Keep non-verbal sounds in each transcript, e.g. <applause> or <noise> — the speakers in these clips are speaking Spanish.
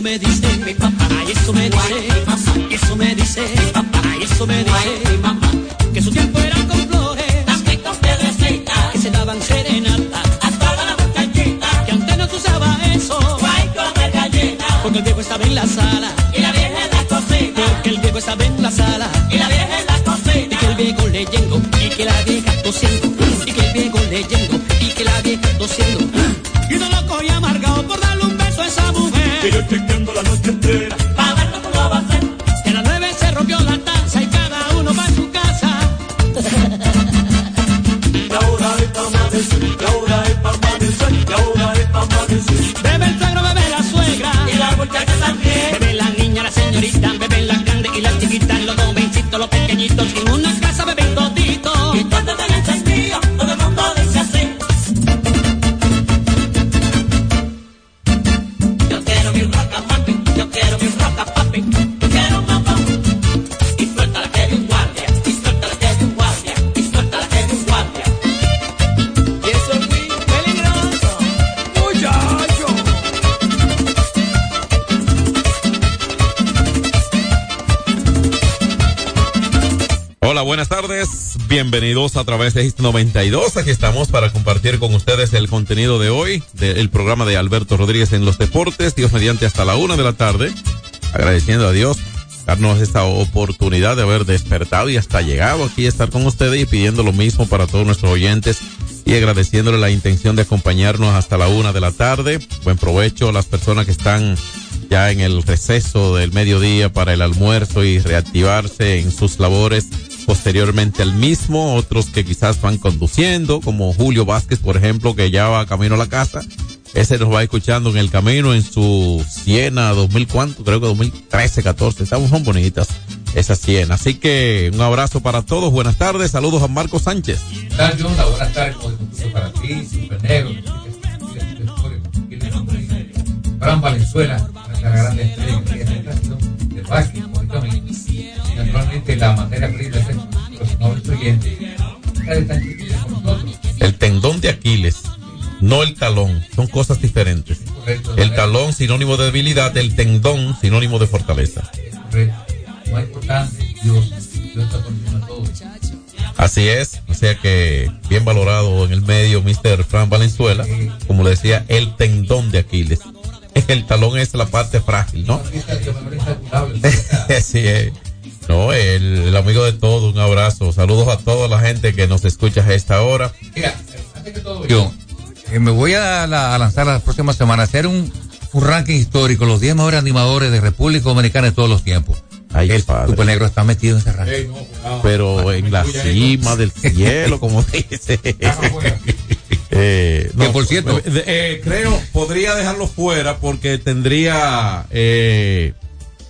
me dice Bienvenidos a través de Hit 92. Aquí estamos para compartir con ustedes el contenido de hoy del programa de Alberto Rodríguez en los deportes. Dios mediante hasta la una de la tarde. Agradeciendo a Dios darnos esta oportunidad de haber despertado y hasta llegado aquí a estar con ustedes y pidiendo lo mismo para todos nuestros oyentes y agradeciéndole la intención de acompañarnos hasta la una de la tarde. Buen provecho a las personas que están ya en el receso del mediodía para el almuerzo y reactivarse en sus labores posteriormente al mismo, otros que quizás van conduciendo, como Julio Vázquez, por ejemplo, que ya va camino a la casa. Ese nos va escuchando en el camino en su Siena 2000, ¿cuánto? Creo que 2013, 14. Estamos son bonitas esa Siena. Así que un abrazo para todos. Buenas tardes. Saludos a Marco Sánchez. tal, John? Buenas tardes, para ti, Super Negro, Fran Valenzuela, la grande estrella de básquet, la materia prima es. El tendón de Aquiles, no el talón, son cosas diferentes. El talón sinónimo de debilidad, el tendón sinónimo de fortaleza. Dios, Dios está todo. Así es, o sea que bien valorado en el medio Mr. Fran Valenzuela, como le decía, el tendón de Aquiles. <laughs> El talón es la parte frágil, ¿no? <laughs> Sí, es. No, el, el amigo de todo, un abrazo. Saludos a toda la gente que nos escucha a esta hora. Mira, antes que todo, yo eh, me voy a, la- a lanzar la próxima semana a hacer un, un ranking histórico, los 10 mejores animadores de República Dominicana de todos los tiempos. Ay, el padre. Super Negro está metido en ese ranking. No. Pero en la cima del cielo, como dice. Eh, Que, por cierto- eh, eh, creo, podría dejarlo fuera porque tendría, eh,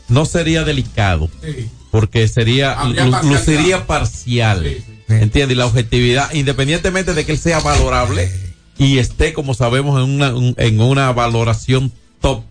no sería delicado, Sí. porque sería, parcialidad. luciría parcial. Sí, sí. ¿Entiendes? Y la objetividad, independientemente de que él sea valorable y esté, como sabemos, en una, un- en una valoración top,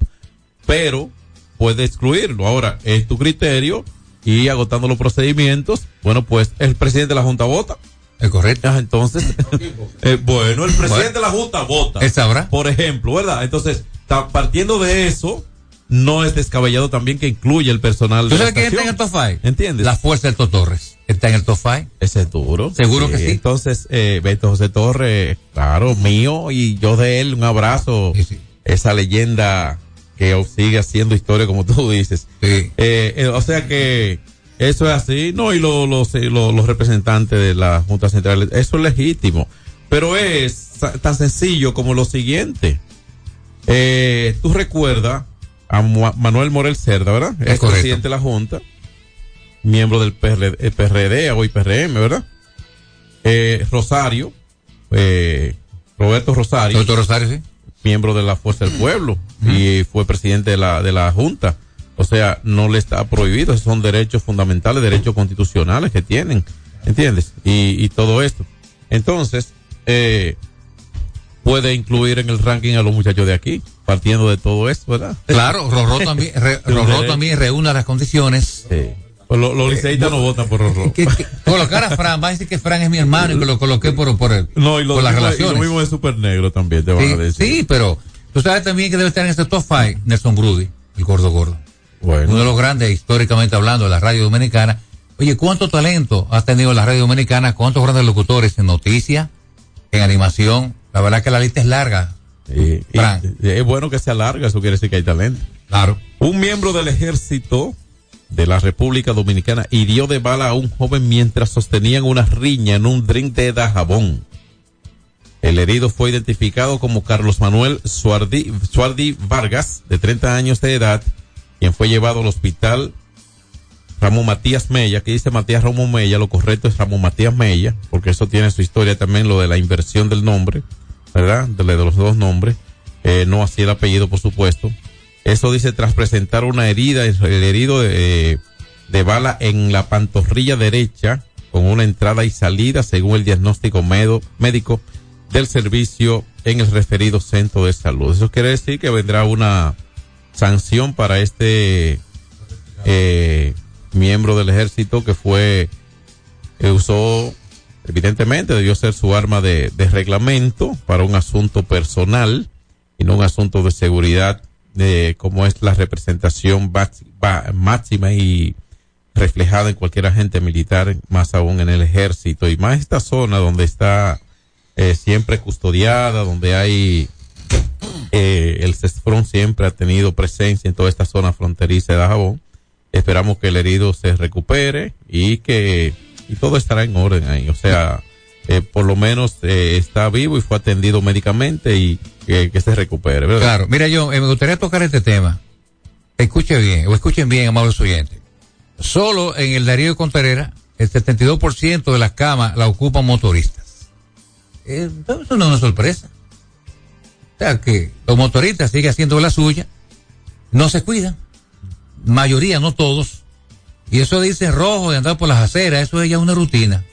pero puede excluirlo. Ahora, es tu criterio y agotando los procedimientos, bueno, pues el presidente de la Junta vota. ¿Es correcto? Entonces, <laughs> eh, bueno, el presidente Bueno. de la Junta vota. Él sabrá. Por ejemplo, ¿verdad? Entonces, partiendo de eso, no es descabellado también que incluya el personal ¿Tú de la sabes quién está en el top 5? ¿Entiendes? La fuerza del Torres. Está en el top 5. Ese es duro. Seguro que sí. Entonces, eh, Beto José Torres, claro, mío y yo de él, un abrazo. Sí, sí. Esa leyenda que sigue haciendo historia, como tú dices. Sí. Eh, eh, o sea que eso es así, ¿no? Y lo- los, eh, lo- los representantes de la Junta Central, eso es legítimo. Pero es tan sencillo como lo siguiente. Eh, tú recuerdas a Manuel Morel Cerda, ¿verdad? Es presidente de la Junta, miembro del PRD, eh, PRD hoy PRM, ¿verdad? Eh, Rosario, eh, Roberto Rosario Doctor Rosario, sí. miembro de la Fuerza del Pueblo y fue presidente de la, de la Junta. O sea, no le está prohibido, esos son derechos fundamentales, derechos constitucionales que tienen, ¿entiendes? Y, y todo esto. Entonces, eh, puede incluir en el ranking a los muchachos de aquí, partiendo de todo esto, ¿verdad? Claro, Rorró <laughs> también, re- Rorró también reúne las condiciones. Sí. Pues lo- los liceístas no votan por Rorró. Que, que- <laughs> colocar a Fran, va a decir que Fran es mi hermano y que lo coloqué por, por, el- No, y lo, por las mismo, y lo relaciones. mismo de Super Negro también te van a Sí, decir. sí, pero tú sabes también que debe estar en este top 5 Nelson Brudi, el gordo gordo. Bueno. Uno de los grandes, históricamente hablando, de la radio dominicana. Oye, ¿cuánto talento ha tenido la radio dominicana? ¿Cuántos grandes locutores en noticias, en animación? La verdad que la lista es larga. Y- y- es bueno que se alarga, eso quiere decir que hay talento. Claro. Un miembro del ejército de la República Dominicana hirió de bala a un joven mientras sostenían una riña en un drink de Dajabón. El herido fue identificado como Carlos Manuel Suardi, Suardi Vargas, de 30 años de edad, quien fue llevado al hospital Ramón Matías Mella, que dice Matías Ramón Mella, lo correcto es Ramón Matías Mella, porque eso tiene su historia también, lo de la inversión del nombre, ¿verdad? De, los dos nombres, eh, no así el apellido, por supuesto. Eso dice tras presentar una herida, el herido de, de bala en la pantorrilla derecha, con una entrada y salida, según el diagnóstico medo- médico del servicio en el referido centro de salud. Eso quiere decir que vendrá una sanción para este eh, miembro del ejército que fue, que usó, evidentemente debió ser su arma de, reglamento para un asunto personal y no un asunto de seguridad de como es la representación máxima y reflejada en cualquier agente militar, más aún en el ejército. Y más esta zona donde está eh, siempre custodiada, donde hay eh, el CESFRON siempre ha tenido presencia en toda esta zona fronteriza de Dajabón. Esperamos que el herido se recupere y que y todo estará en orden ahí. O sea, eh, por lo menos eh, está vivo y fue atendido médicamente y que, se recupere. Claro. Mira, yo me gustaría tocar este tema. Escuche bien, o escuchen bien, amables oyentes. Solo en el Darío Contreras, el 72% de las camas la ocupan motoristas. Eso no es una sorpresa. O sea, que los motoristas siguen haciendo la suya, no se cuidan. Mayoría, no todos. Y eso dice rojo de andar por las aceras, eso es ya una rutina.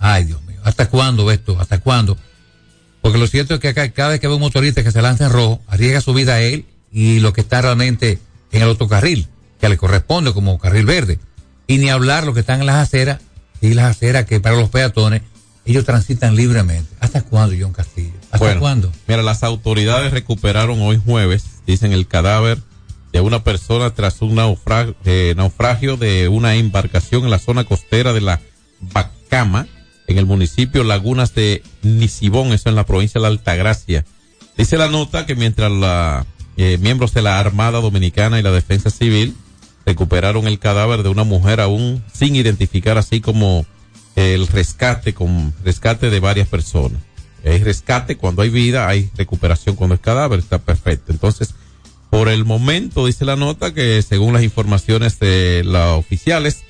Ay, Dios mío, ¿hasta cuándo esto? ¿Hasta cuándo? Porque lo cierto es que acá, cada vez que ve un motorista que se lanza en rojo, arriesga su vida a él y lo que está realmente en el autocarril, que le corresponde como carril verde. Y ni hablar lo que están en las aceras, y las aceras que para los peatones, ellos transitan libremente. ¿Hasta cuándo, John Castillo? ¿Hasta Bueno, cuándo? Mira, las autoridades recuperaron hoy jueves, dicen el cadáver de una persona tras un naufragio, naufragio de una embarcación en la zona costera de la Bacama, en el municipio Lagunas de Nisibón, eso en la provincia de la Altagracia. Dice la nota que mientras la, eh, miembros de la Armada Dominicana y la Defensa Civil recuperaron el cadáver de una mujer aún sin identificar, así como el rescate con rescate de varias personas. Hay rescate cuando hay vida, hay recuperación cuando es cadáver, está perfecto. Entonces, por el momento dice la nota que según las informaciones de los oficiales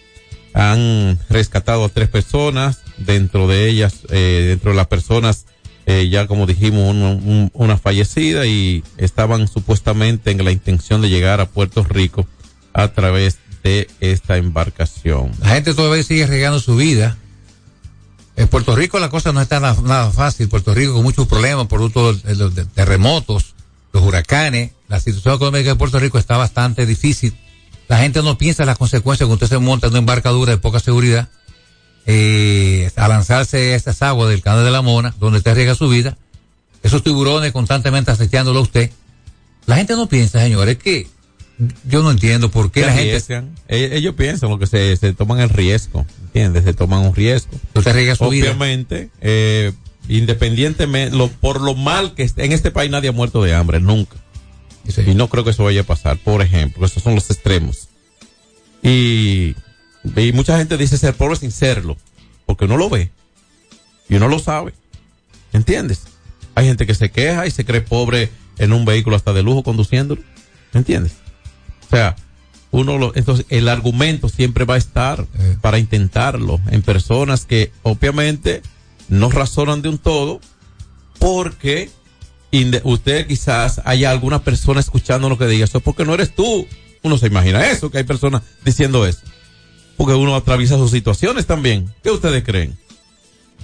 han rescatado a tres personas, dentro de ellas, eh, dentro de las personas eh, ya como dijimos, un- un- una fallecida y estaban supuestamente en la intención de llegar a Puerto Rico a través de esta embarcación. La gente todavía sigue arriesgando su vida. En Puerto Rico la cosa no está nada, fácil. Puerto Rico con muchos problemas, producto de los terremotos, los huracanes. La situación económica de Puerto Rico está bastante difícil. La gente no piensa en las consecuencias cuando usted se monta en una embarcadura de poca seguridad. Eh, a lanzarse a estas aguas del canal de la Mona, donde usted arriesga su vida. Esos tiburones constantemente acechándolo a usted. La gente no piensa, señores, que yo no entiendo por qué Se la gente... Ellos piensan lo que se, se toman el riesgo, ¿entiendes? Se toman un riesgo. Usted arriesga su vida. Obviamente, eh, independientemente, lo, por lo mal que esté- en este país nadie ha muerto de hambre, nunca. Sí. Y no creo que eso vaya a pasar, por ejemplo. Esos son los extremos. Y, y mucha gente dice ser pobre sin serlo, porque uno lo ve y uno lo sabe. ¿Entiendes? Hay gente que se queja y se cree pobre en un vehículo hasta de lujo conduciéndolo. ¿Entiendes? O sea, uno lo, entonces el argumento siempre va a estar Eh. para intentarlo en personas que obviamente no razonan de un todo porque usted quizás haya alguna persona escuchando lo que diga eso porque no eres tú. Uno se imagina eso, que hay personas diciendo eso. Porque uno atraviesa sus situaciones también. ¿Qué ustedes creen?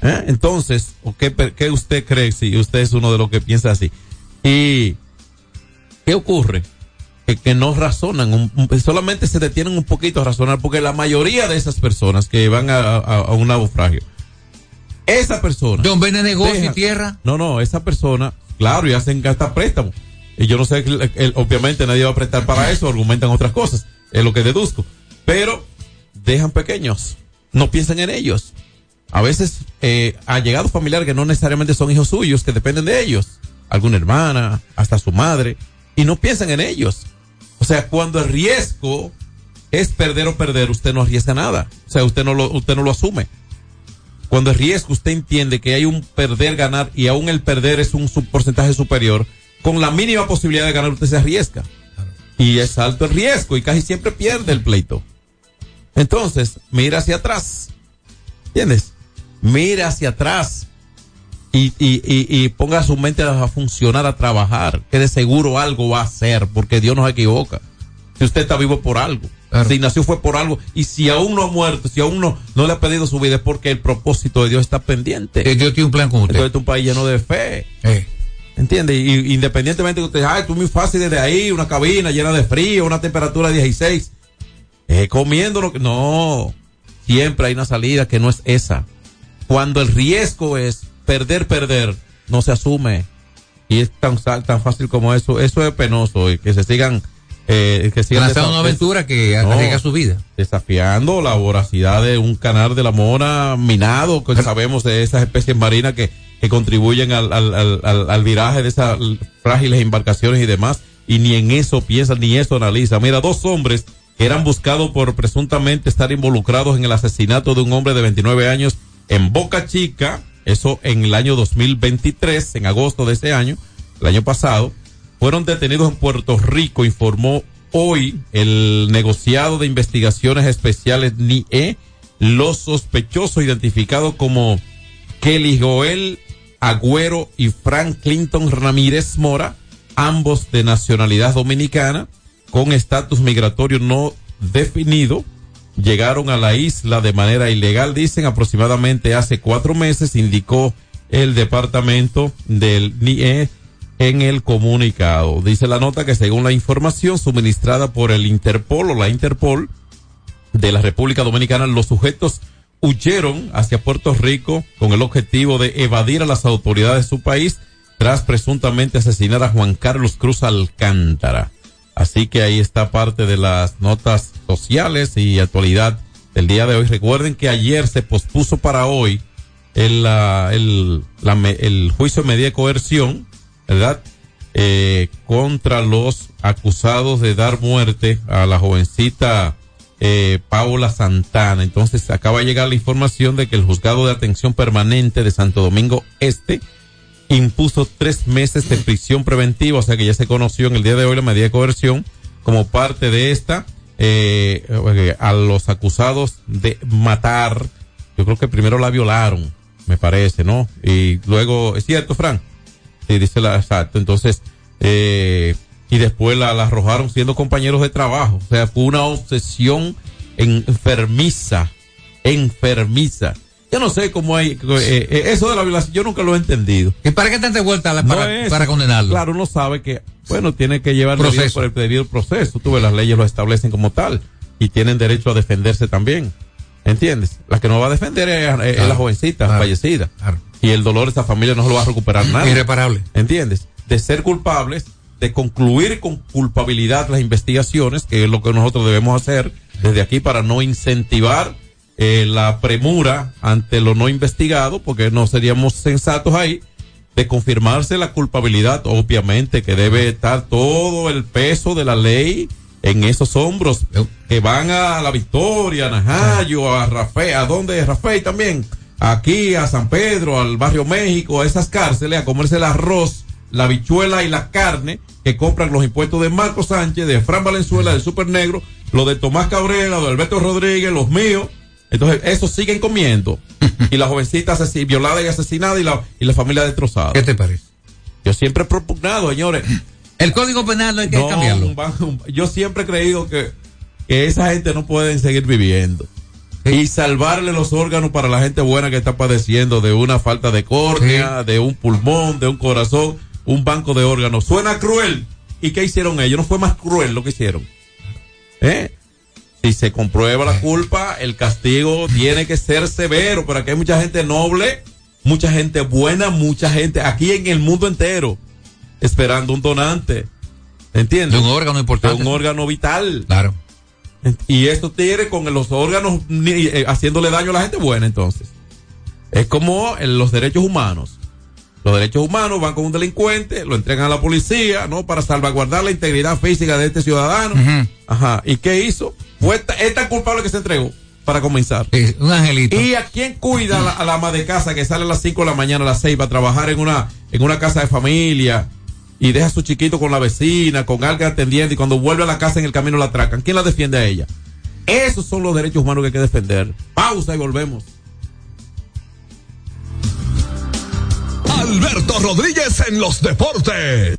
¿Eh? Entonces, ¿o qué, qué usted cree si usted es uno de los que piensa así? ¿Y qué ocurre? Que, que no razonan, un- solamente se detienen un poquito a razonar, porque la mayoría de esas personas que van a, a- a un naufragio, esa persona... John vende negocio Deja- y tierra. No, no, esa persona, claro, y hacen hasta préstamos. Y yo no sé, el- el- obviamente nadie va a prestar para eso, argumentan otras cosas, es lo que deduzco. Pero dejan pequeños, no piensan en ellos. A veces, eh, allegados familiares que no necesariamente son hijos suyos, que dependen de ellos, alguna hermana, hasta su madre, y no piensan en ellos. O sea, cuando el riesgo es perder o perder, usted no arriesga nada. O sea, usted no lo, usted no lo asume. Cuando el riesgo usted entiende que hay un perder, ganar y aún el perder es un porcentaje superior, con la mínima posibilidad de ganar usted se arriesga. Y es alto el riesgo y casi siempre pierde el pleito. Entonces, mira hacia atrás. ¿Entiendes? Mira hacia atrás. Y, y, y, y ponga su mente a funcionar, a trabajar, que de seguro algo va a hacer, porque Dios no se equivoca. Si usted está vivo por algo, Claro. si nació fue por algo, y si aún no ha muerto, si aún no, no le ha pedido su vida, es porque el propósito de Dios está pendiente. Eh, Dios tiene un plan con usted. Entonces es un país lleno de fe. Eh, ¿Entiende? Y independientemente de usted, ay, tú muy fácil desde ahí, una cabina llena de frío, una temperatura de 16. Eh, comiendo lo que. No. Siempre hay una salida que no es esa. Cuando el riesgo es perder, perder, no se asume. Y es tan, tan fácil como eso. Eso es penoso. Y que se sigan. Eh, que sigan una aventura que No. arriesga su vida. desafiando la voracidad de un canal de la mona minado, que sabemos de esas especies marinas que, que contribuyen al, al, al, al- al viraje de esas frágiles embarcaciones y demás, y ni en eso piensan, ni eso analizan. Mira, dos hombres que eran buscados por presuntamente estar involucrados en el asesinato de un hombre de 29 años en Boca Chica, eso en el año 2023, en agosto de ese año, el año pasado, fueron detenidos en Puerto Rico, informó hoy el negociado de investigaciones especiales NIE, los sospechosos identificados como Kelly Joel Agüero y Frank Clinton Ramírez Mora, ambos de nacionalidad dominicana, con estatus migratorio no definido, llegaron a la isla de manera ilegal, dicen aproximadamente hace cuatro meses, indicó el departamento del NIE en el comunicado. Dice la nota que según la información suministrada por el Interpol o la Interpol de la República Dominicana, los sujetos huyeron hacia Puerto Rico con el objetivo de evadir a las autoridades de su país tras presuntamente asesinar a Juan Carlos Cruz Alcántara. Así que ahí está parte de las notas sociales y actualidad del día de hoy. Recuerden que ayer se pospuso para hoy el, el juicio de medida de coerción, ¿verdad? eh, contra los acusados de dar muerte a la jovencita eh, Paula Santana. Entonces acaba de llegar la información de que el juzgado de atención permanente de Santo Domingo Este impuso tres meses de prisión preventiva, o sea que ya se conoció en el día de hoy la medida de coerción como parte de esta eh, a los acusados de matar. Yo creo que primero la violaron, me parece, ¿no? Y luego, ¿es cierto, Fran? Sí, dice la exacto. Entonces, eh, y después la arrojaron siendo compañeros de trabajo. O sea, fue una obsesión enfermiza, enfermiza. Yo no sé cómo hay, eh, eh, eso de la violación, yo nunca lo he entendido. ¿Y para qué tanta vuelta la- No para, es- para condenarlo? Claro, uno sabe que, bueno, tiene que llevar Proceso. por el debido proceso. Tú ves, las leyes lo establecen como tal y tienen derecho a defenderse también. ¿Entiendes? La que no va a defender es, es Claro, la jovencita claro, fallecida. claro. Y el dolor de esa familia no se lo va a recuperar <clears throat> nada. Irreparable. ¿Entiendes? De ser culpables, de concluir con culpabilidad las investigaciones, que es lo que nosotros debemos hacer desde aquí para no incentivar eh, la premura ante lo no investigado, porque no seríamos sensatos ahí, de confirmarse la culpabilidad, obviamente que debe estar todo el peso de la ley en esos hombros que van a la Victoria, a Najayo, a Rafael, ¿a dónde Rafael también? Aquí a San Pedro, al barrio México, a esas cárceles, a comerse el arroz, la bichuela y la carne que compran los impuestos de Marco Sánchez, de Fran Valenzuela, del Super Negro, lo de Tomás Cabrera, de Alberto Rodríguez, los míos. Entonces, esos siguen comiendo. <laughs> y la jovencita violada y asesinada y la, y la familia destrozada. ¿Qué te parece? Yo siempre he propugnado, señores. El código penal no hay que No, cambiarlo. un ban- un- yo siempre he creído que, que esa gente no pueden seguir viviendo. Y salvarle los órganos para la gente buena que está padeciendo de una falta de córnea, de un pulmón, de un corazón, un banco de órganos. Suena cruel. ¿Y qué hicieron ellos? No fue más cruel lo que hicieron. ¿Eh? Si se comprueba la culpa, el castigo tiene que ser severo, pero aquí hay mucha gente noble, mucha gente buena, mucha gente aquí en el mundo entero esperando un donante. ¿Entiendes? De un órgano importante. De un órgano vital. Claro. Y esto tiene con los órganos eh, haciéndole daño a la gente buena, entonces. Es como en los derechos humanos. Los derechos humanos van con un delincuente, lo entregan a la policía, ¿no? Para salvaguardar la integridad física de este ciudadano. Ajá. ¿Y qué hizo? Fue esta- es culpable que se entregó, para comenzar. Sí, un angelito. ¿Y a quién cuida a la, a la ama de casa que sale a las 5 de la mañana, a las 6 para trabajar en una, en una casa de familia y deja a su chiquito con la vecina, con alguien atendiendo y cuando vuelve a la casa en el camino la atracan? ¿Quién la defiende a ella? Esos son los derechos humanos que hay que defender. Pausa y volvemos. Alberto Rodríguez en los deportes.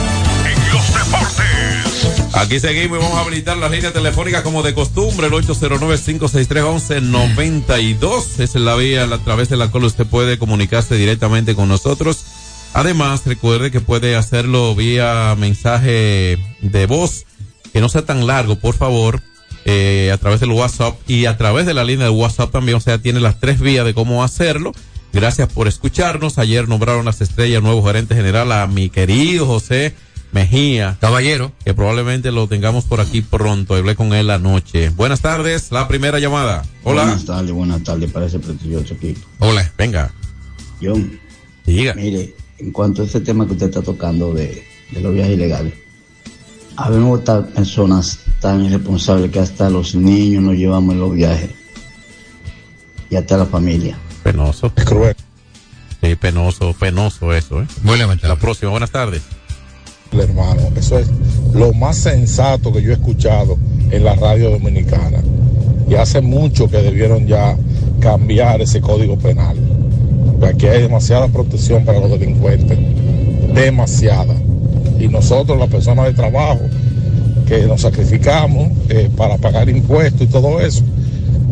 Aquí seguimos y vamos a habilitar las líneas telefónicas como de costumbre, el 809-563-1192. Esa es la vía a través de la cual usted puede comunicarse directamente con nosotros. Además, recuerde que puede hacerlo vía mensaje de voz, que no sea tan largo, por favor, eh, a través del WhatsApp y a través de la línea de WhatsApp también. O sea, tiene las tres vías de cómo hacerlo. Gracias por escucharnos. Ayer nombraron las estrellas nuevo gerente general a mi querido José Mejía. Caballero. Que probablemente lo tengamos por aquí pronto. Hablé con él anoche. Buenas tardes. La primera llamada. Hola. Buenas tardes, buenas tardes para ese prestigioso equipo. Hola. Venga. John. Diga. Mire, en cuanto a ese tema que usted está tocando de, de los viajes ilegales, habemos estas personas tan irresponsables que hasta los niños nos llevamos en los viajes y hasta la familia. Penoso. Es cruel. Sí, penoso, penoso eso, ¿eh? La próxima. Buenas tardes. Hermano. Eso es lo más sensato que yo he escuchado en la radio dominicana. Y hace mucho que debieron ya cambiar ese código penal. Porque aquí hay demasiada protección para los delincuentes. Demasiada. Y nosotros, las personas de trabajo, que nos sacrificamos eh, para pagar impuestos y todo eso,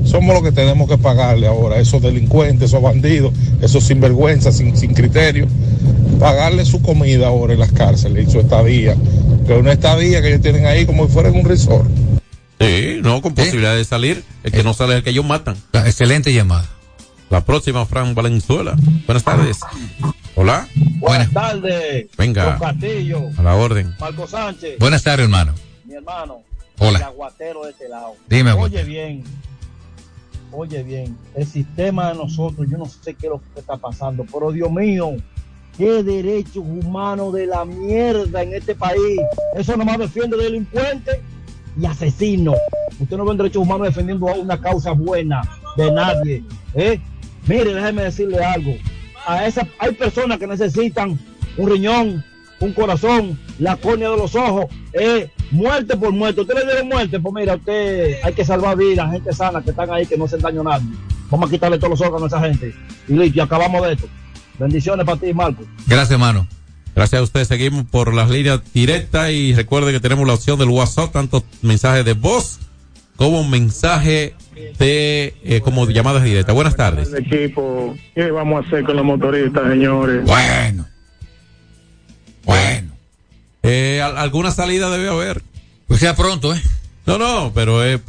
somos los que tenemos que pagarle ahora a esos delincuentes, esos bandidos, esos sinvergüenzas sin, sin criterio, pagarle su comida ahora en las cárceles y su estadía, que es una estadía que ellos tienen ahí como si fuera en un resort. Sí, no, con posibilidad de salir. El que no sale es el que ellos matan. excelente llamada. La próxima, Fran Valenzuela. Buenas tardes. Hola. Buenas tardes. Venga. Don Castillo. A la orden. Marco Sánchez. Buenas tardes, hermano. Mi hermano. Hola. El aguatero de este lado. Dime, Oye aguatero. bien. Oye bien. El sistema de nosotros, yo no sé qué es lo que está pasando, pero Dios mío. Qué derechos humanos de la mierda en este país. Eso nomás defiende delincuentes y asesinos. Usted no ve derechos humanos defendiendo a una causa buena de nadie. ¿eh? Mire, déjeme decirle algo. A esa, hay personas que necesitan un riñón, un corazón, la córnea de los ojos, eh, muerte por muerte. Usted le dio muerte, pues mira, usted hay que salvar vidas, gente sana que están ahí, que no hacen daño a nadie. Vamos a quitarle todos los órganos a esa gente. Y listo, y acabamos de esto. Bendiciones para ti, Marco. Gracias, hermano. Gracias a usted. Seguimos por las líneas directas y recuerde que tenemos la opción del WhatsApp, tanto mensaje de voz como mensaje de eh, como llamadas directas. Buenas tardes. Equipo, ¿qué vamos a hacer con los motoristas, señores? Bueno. Bueno. Eh, al- alguna salida debe haber. Pues sea pronto, ¿eh? No, no, pero eh,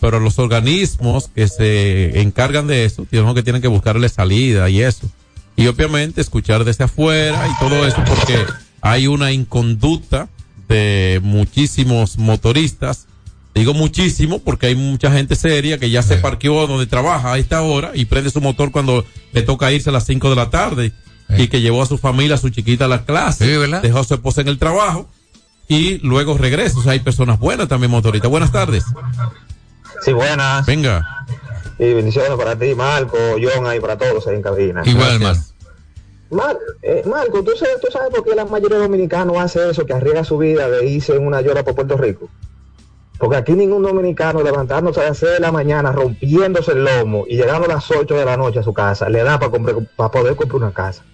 pero los organismos que se encargan de eso, tienen que tienen que buscarle salida y eso. Y obviamente escuchar desde afuera y todo eso porque hay una inconducta de muchísimos motoristas Digo muchísimo porque hay mucha gente seria que ya se parqueó donde trabaja a esta hora y prende su motor cuando le toca irse a las 5 de la tarde y que llevó a su familia, a su chiquita a la clase, dejó a su esposa en el trabajo y luego regresa. O sea, hay personas buenas también motoristas. Buenas tardes. Sí, buenas. Venga. Y bendiciones para ti, Marco, John, ahí para todos ahí en cabina. Igual, Mar. Mar- eh, Marco, ¿tú sabes, ¿tú sabes por qué la mayoría de dominicanos hace eso, que arriesga su vida de irse en una llora por Puerto Rico? Porque aquí ningún dominicano levantándose a las 6 de la mañana, rompiéndose el lomo y llegando a las 8 de la noche a su casa, le da para, comprar- para poder comprar una casa,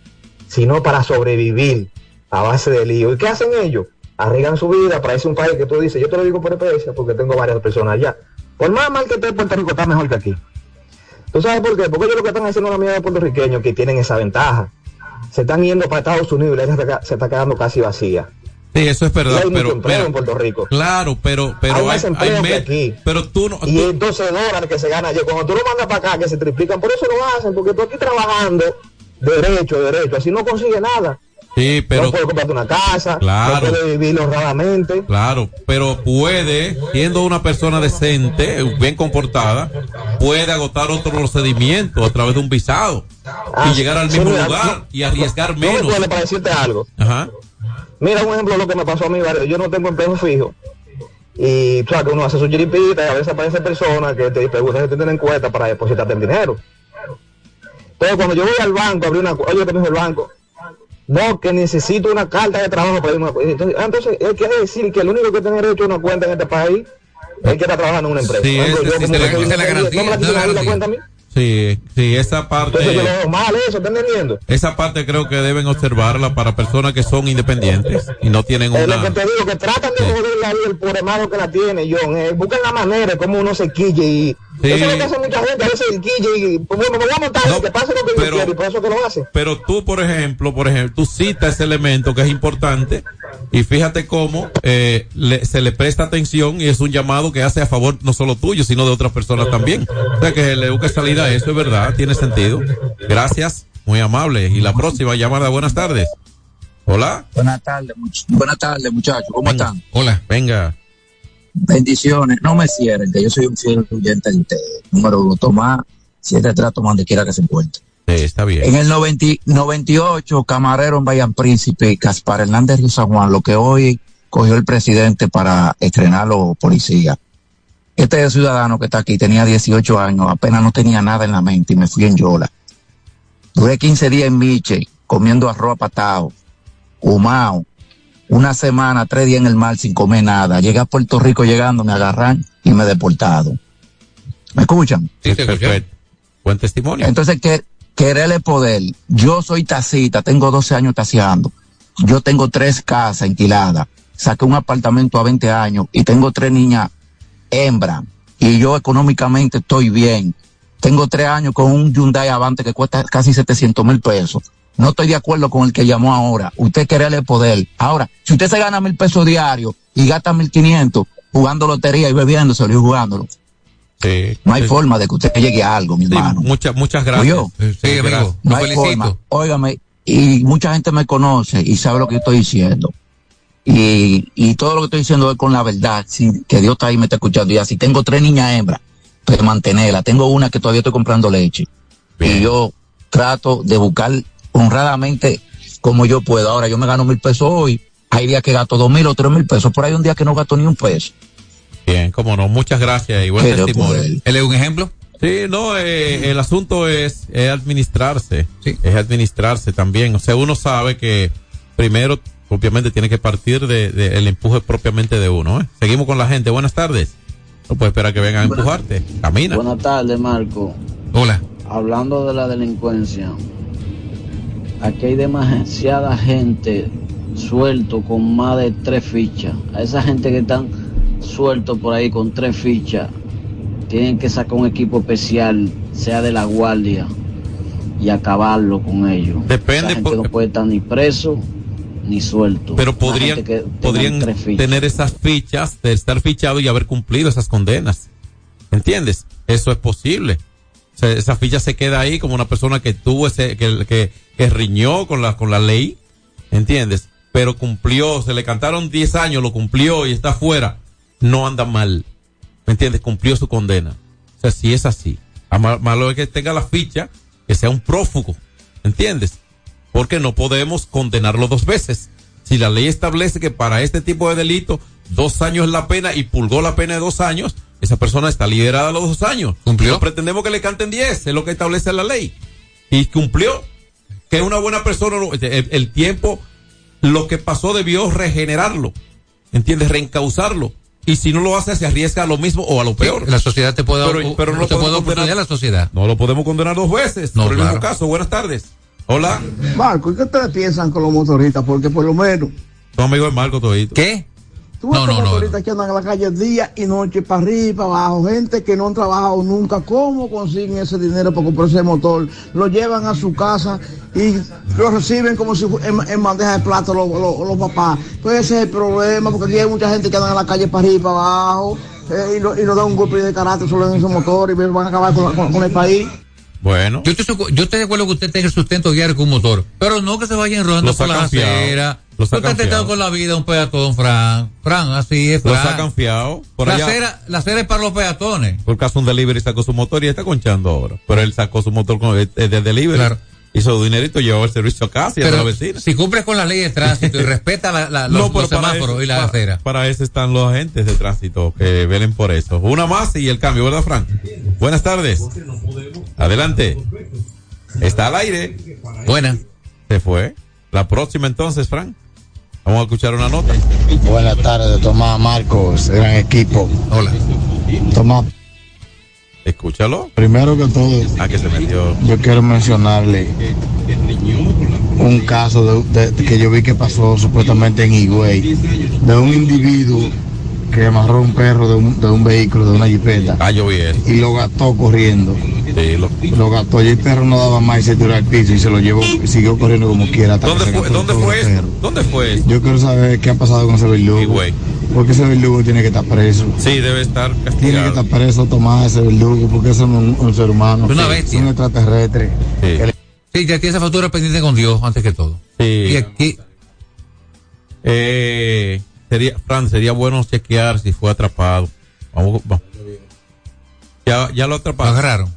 sino para sobrevivir a base de lío. ¿Y qué hacen ellos? Arriesgan su vida para irse a un país que tú dices, yo te lo digo por experiencia porque tengo varias personas allá. Por más mal que esté Puerto Rico, está mejor que aquí. ¿Tú sabes por qué? Porque ellos lo que están haciendo la mayoría de puertorriqueños que tienen esa ventaja. Se están yendo para Estados Unidos y la isla se está- quedando casi vacía. Sí, eso es verdad, hay pero, pero- en Puerto Rico. claro, pero, pero hay más que aquí. pero tú no, Y entonces dólares que se gana allá. Cuando tú lo mandas para acá, que se triplican, por eso lo hacen, porque tú aquí trabajando derecho, derecho, así no consigues nada. Sí, pero, no puedes comprarte una casa, Claro. no puedes vivir honradamente. Claro, pero puede, siendo una persona decente, bien comportada, puede agotar otro procedimiento a través de un visado y llegar al Ah, sí, mismo mira, lugar y arriesgar No me menos. duele para decirte algo. Ajá. Mira un ejemplo de lo que me pasó a mí, yo no tengo empleo fijo. Y tú sabes que uno hace su chiripita y a veces aparece personas que te preguntan si te tienen encuesta para depositarte el dinero. Entonces cuando yo voy al banco, abrí una cu- oye, que me dijo el banco, no, que necesito una carta de trabajo para irme a... Entonces, entonces él quiere decir que el único que tiene derecho a una cuenta en este país es que está trabajando en una empresa. Sí, ese yo sí como que es la independiente, ¿no me la garantía, es la la garantía. cuenta a mí? Sí, sí, esa parte, Entonces yo lo veo mal eso, ¿estás entendiendo? esa parte creo que deben observarla para personas que son independientes y no tienen Es lo que una. te digo, que tratan de joder la vida del pobre hermano que la tiene, John. Eh, buscan la manera de cómo uno se quille y... Sí. Eso es lo que hace mucha gente, a veces el quille y... Bueno, me voy a montar y que pase lo que yo quiero y por eso que lo hace. Pero tú, por ejemplo, por ejemplo, tú citas ese elemento que es importante y fíjate cómo eh, le- se le presta atención y es un llamado que hace a favor no solo tuyo, sino de otras personas también. O sea, que le busca salida a eso, es verdad, tiene sentido. Gracias, muy amable. Y la próxima llamada, buenas tardes. Hola. Buenas tardes, much- buenas tardes, muchachos. ¿Cómo están? Hola. Venga. Bendiciones. No me cierren, que yo soy un fiel oyente de ustedes. Número uno, Tomás, siete trato donde quiera que se encuentre. Sí, está bien. En el 90 98, Camarero en Bayan Príncipe Caspar Hernández Río San Juan, lo que hoy cogió el presidente para estrenar los policías. Este ciudadano que está aquí tenía 18 años, apenas no tenía nada en la mente y me fui en Yola. Duré 15 días en Miche, comiendo arroz patado, humao, una semana, tres días en el mar sin comer nada. Llegué a Puerto Rico llegando, me agarran y me deportaron. ¿Me escuchan? Sí, perfecto. Buen testimonio. Entonces, que, quererle poder. Yo soy tacita, tengo 12 años taseando. Yo tengo tres casas alquiladas. Saqué un apartamento a 20 años y tengo tres niñas hembras. Y yo económicamente estoy bien. Tengo tres años con un Hyundai Avante que cuesta casi 700 mil pesos. No estoy de acuerdo con el que llamó ahora. Usted quererle poder. Ahora, si usted se gana mil pesos diarios y gasta mil quinientos jugando lotería y bebiéndoselo y jugándolo, Sí. no hay forma de que usted llegue a algo, mi hermano. Muchas, muchas gracias. Oyó. Sí, amigo. No hay forma. Óigame, y mucha gente me conoce y sabe lo que yo estoy diciendo. Y, y todo lo que estoy diciendo es con la verdad, sí, que Dios está ahí y me está escuchando. Y así tengo tres niñas hembras, pues mantenerla. Tengo una que todavía estoy comprando leche. Y yo trato de buscar honradamente como yo puedo. Ahora yo me gano mil pesos hoy. Hay días que gasto dos mil o tres mil pesos. Por ahí un día que no gasto ni un peso. Bien, cómo no. Muchas gracias y buen Pero, testimonio. ¿Él es un ejemplo? Sí, no, eh, el asunto es, es administrarse. Es administrarse también. O sea, uno sabe que primero, obviamente, tiene que partir de, de el empuje propiamente de uno. ¿eh? Seguimos con la gente. Buenas tardes. No puedes esperar que vengan a empujarte. Camina. Buenas tardes, Marco. Hola. Hablando de la delincuencia, aquí hay demasiada gente suelto con más de tres fichas. A esa gente que están sueltos por ahí con tres fichas, tienen que sacar un equipo especial, sea de la guardia, y acabarlo con ellos. Depende gente no puede estar ni preso ni suelto. Pero podrían, tener esas fichas de estar fichado y haber cumplido esas condenas. ¿Entiendes? Eso es posible. O sea, esa ficha se queda ahí como una persona que tuvo ese, que, que, que riñó con la, con la ley. ¿Entiendes? Pero cumplió, se le cantaron 10 años, lo cumplió y está fuera. No anda mal. ¿me entiendes? Cumplió su condena. O sea, si es así. A ma- Malo es que tenga la ficha, que sea un prófugo, ¿me entiendes? Porque no podemos condenarlo dos veces. Si la ley establece que para este tipo de delito dos años es la pena y pulgó la pena de dos años, esa persona está liberada a los dos años. ¿Cumplió? No pretendemos que le canten diez, es lo que establece la ley. Y cumplió. Que es una buena persona, no, el, el tiempo, lo que pasó debió regenerarlo. ¿Entiendes? Reencauzarlo. Y si no lo hace, se arriesga a lo mismo o a lo peor. La sociedad te puede Pero- pero no te lo puede podemos oportunidad condenar. la sociedad. No lo podemos condenar dos veces No, por el claro. mismo caso. Buenas tardes. Hola. Marco, ¿y qué ustedes piensan con los motoristas? Porque por lo menos Tu amigo de Marco Todito. ¿Qué? Tú ves No, los no, no, motoristas que andan en la calle día y noche, para arriba, para abajo, gente que no han trabajado nunca, ¿cómo consiguen ese dinero para comprar ese motor? Lo llevan a su casa y lo reciben como si en, en bandeja de plata los, los- los papás. Pues ese es el problema, porque aquí hay mucha gente que anda en la calle para arriba, para abajo, eh, y, lo- y nos da un golpe de carácter solo en esos motores y van a acabar con, con- con el país. Bueno. Yo estoy, yo estoy de acuerdo que usted tenga el sustento diario con un motor, pero no que se vaya enrolando Los por la acera. Los está intentando fiado. con la vida un peatón, Fran. Fran, así es, Fran. sacan fiado. Por la, allá. acera, la acera es para los peatones. Por caso un delivery sacó su motor y está conchando ahora. Pero él sacó su motor con el, el del delivery. Claro. Hizo su dinerito, llevó el servicio a casa y a la vecina. si cumples con la ley de tránsito y <laughs> respeta la, la- los, pero los semáforos eso- y la para- acera. Para eso están los agentes de tránsito que velen por eso. Una más y el cambio, ¿verdad, Frank? Buenas tardes. Adelante. Está al aire. Buena. Se fue. La próxima entonces, Frank. Vamos a escuchar una nota. Buenas tardes, Tomás Marcos, gran equipo. Hola. Tomás, Escúchalo. primero que todo, Ah, que se metió. yo quiero mencionarle un caso de, de- que yo vi que pasó supuestamente en Higüey, de un individuo que amarró un perro de un, de un vehículo, de una jipeta, Ah, yo vi eso. y lo gastó corriendo. Sí, lo- Lo gastó y el perro no daba más y se tiró al piso y se lo llevó y siguió corriendo como quiera. hasta ¿Dónde fue, ¿dónde fue eso? ¿Dónde fue eso? Yo quiero saber qué ha pasado con ese verdugo. Higüey. Porque ese verdugo tiene que estar preso. Sí, debe estar Tiene que estar preso Tomás ese verdugo porque eso no es un, un ser humano. Una Sí, bestia. Es un extraterrestre. Sí. Sí, ya tiene esa factura pendiente con Dios antes que todo. Sí. Y aquí, Eh, sería, Fran, sería bueno chequear si fue atrapado. Vamos, vamos. Ya, ya lo lo atraparon. agarraron.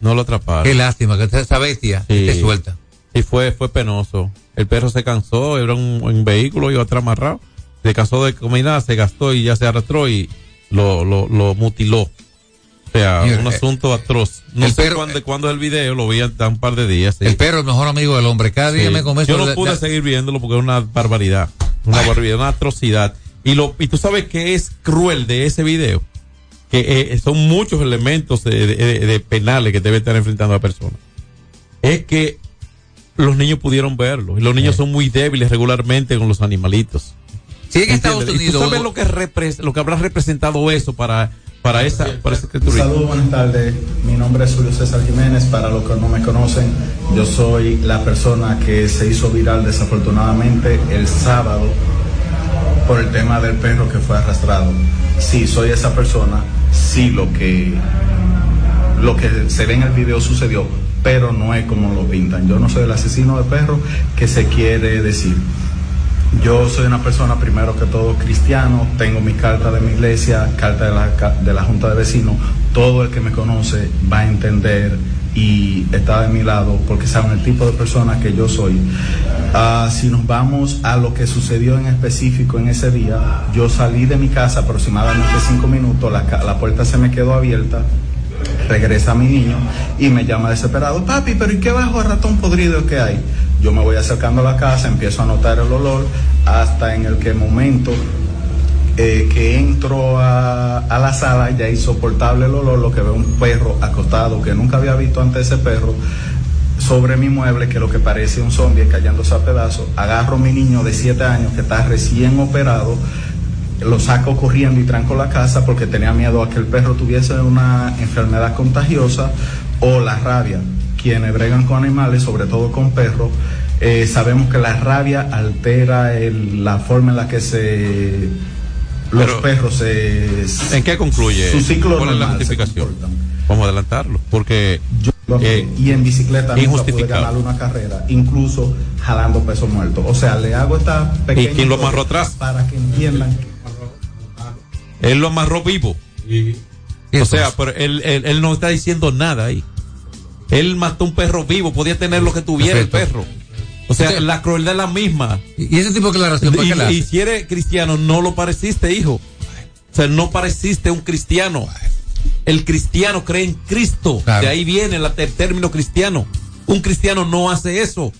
No lo atraparon. Qué lástima que esa bestia Sí. esté suelta. Sí, fue, fue penoso. El perro se cansó, era un, un vehículo, iba atrás amarrado. Se cansó de caminar, se gastó y ya se arrastró y lo, lo, lo mutiló. O sea, Señor, un eh, asunto atroz. No el sé perro- cuándo, cuándo el video, lo vi hace un par de días. sí. El perro, el mejor amigo del hombre. Cada día Sí. me comienzo Yo no de- pude de- seguir viéndolo porque es una barbaridad. Una barbaridad, una atrocidad. Y lo y tú sabes que es cruel de ese video. Que eh, son muchos elementos de, de- de penales que debe estar enfrentando la persona. Es que los niños pudieron verlo. Y los niños son muy débiles regularmente con los animalitos. Sí, en Estados. ¿Y tú Unidos. sabes lo que, lo que habrá representado eso para, para esa, para? Saludos, buenas tardes. Mi nombre es Julio César Jiménez. Para los que no me conocen, yo soy la persona que se hizo viral desafortunadamente el sábado por el tema del perro que fue arrastrado. Sí, soy esa persona. Sí, lo que lo que se ve en el video sucedió, pero no es como lo pintan. Yo no soy el asesino de perro que se quiere decir. Yo soy una persona primero que todo cristiano, tengo mi carta de mi iglesia, carta de la, de la Junta de Vecinos, todo el que me conoce va a entender y está de mi lado porque saben el tipo de persona que yo soy. Ah, si nos vamos a lo que sucedió en específico en ese día, yo salí de mi casa aproximadamente cinco minutos, la, la puerta se me quedó abierta, regresa mi niño y me llama desesperado, papi, pero ¿y qué bajo ratón podrido que hay? Yo me voy acercando a la casa, empiezo a notar el olor, hasta en el que momento eh, que entro a, la sala, ya insoportable el olor, lo que veo un perro acostado, que nunca había visto antes ese perro, sobre mi mueble, que lo que parece un zombie cayéndose a pedazos, agarro a mi niño de 7 años que está recién operado, lo saco corriendo y tranco la casa porque tenía miedo a que el perro tuviese una enfermedad contagiosa o la rabia. Quienes bregan con animales, sobre todo con perros, eh, sabemos que la rabia altera el- la forma en la que se los Pero, perros se ¿En qué concluye? su ciclo ¿Cuál es la justificación? Vamos a adelantarlo, porque eh, y en bicicleta nunca pude injustificado. ganar una carrera, incluso jalando peso muerto. O sea, le hago esta pequeña ¿Y quién lo amarró atrás? para que entiendan que él lo amarró vivo. O sea, pero él, él, él no está diciendo nada ahí. Él mató un perro vivo, podía tener lo que tuviera Perfecto. el perro. O sea, la crueldad es la misma. ¿Y ese tipo de declaración para Y, qué la y hace? si eres cristiano, no lo pareciste, hijo. O sea, no pareciste un cristiano. El cristiano cree en Cristo. De ahí viene la- el término cristiano. Un cristiano no hace eso.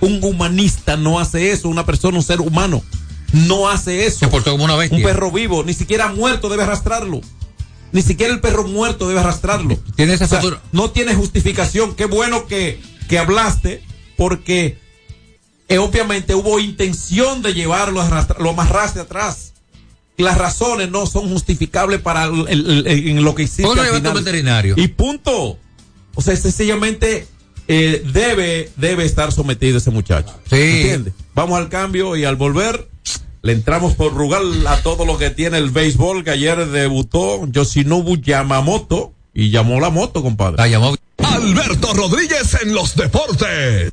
Un humanista no hace eso. Una persona, un ser humano, no hace eso. Se portó como una bestia. Un perro vivo, ni siquiera muerto debe arrastrarlo. Ni siquiera el perro muerto debe arrastrarlo. Tiene esa O sea, no tiene justificación. Qué bueno que, que hablaste, porque eh, obviamente hubo intención de llevarlo, a lo amarraste atrás. Las razones no son justificables para el- el- el- en lo que hiciste. ¿Por qué no al final. veterinario? Y punto. O sea, sencillamente eh, debe, debe estar sometido ese muchacho. Sí. ¿Entiendes? Vamos al cambio y al volver le entramos por Rugal a todo lo que tiene el béisbol que ayer debutó Yoshinobu Yamamoto y llamó la moto, compadre. La llamó. Alberto Rodríguez en los deportes.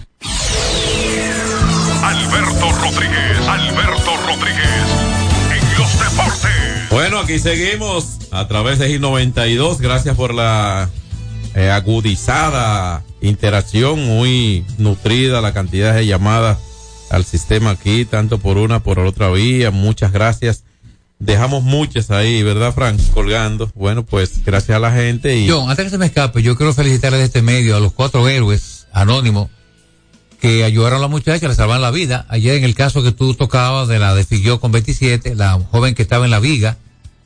Alberto Rodríguez, Alberto Rodríguez, en los deportes. Bueno, aquí seguimos a través de I92. Gracias por la eh, agudizada interacción, muy nutrida la cantidad de llamadas al sistema aquí, tanto por una por otra vía. Muchas gracias. Dejamos muchas ahí, ¿verdad, Frank? Colgando. Bueno, pues gracias a la gente. Y... John, antes que se me escape, yo quiero felicitarle de este medio a los cuatro héroes anónimos que ayudaron a la muchacha, le salvaron la vida. Ayer en el caso que tú tocabas de la de Figuió con 27, la joven que estaba en la viga,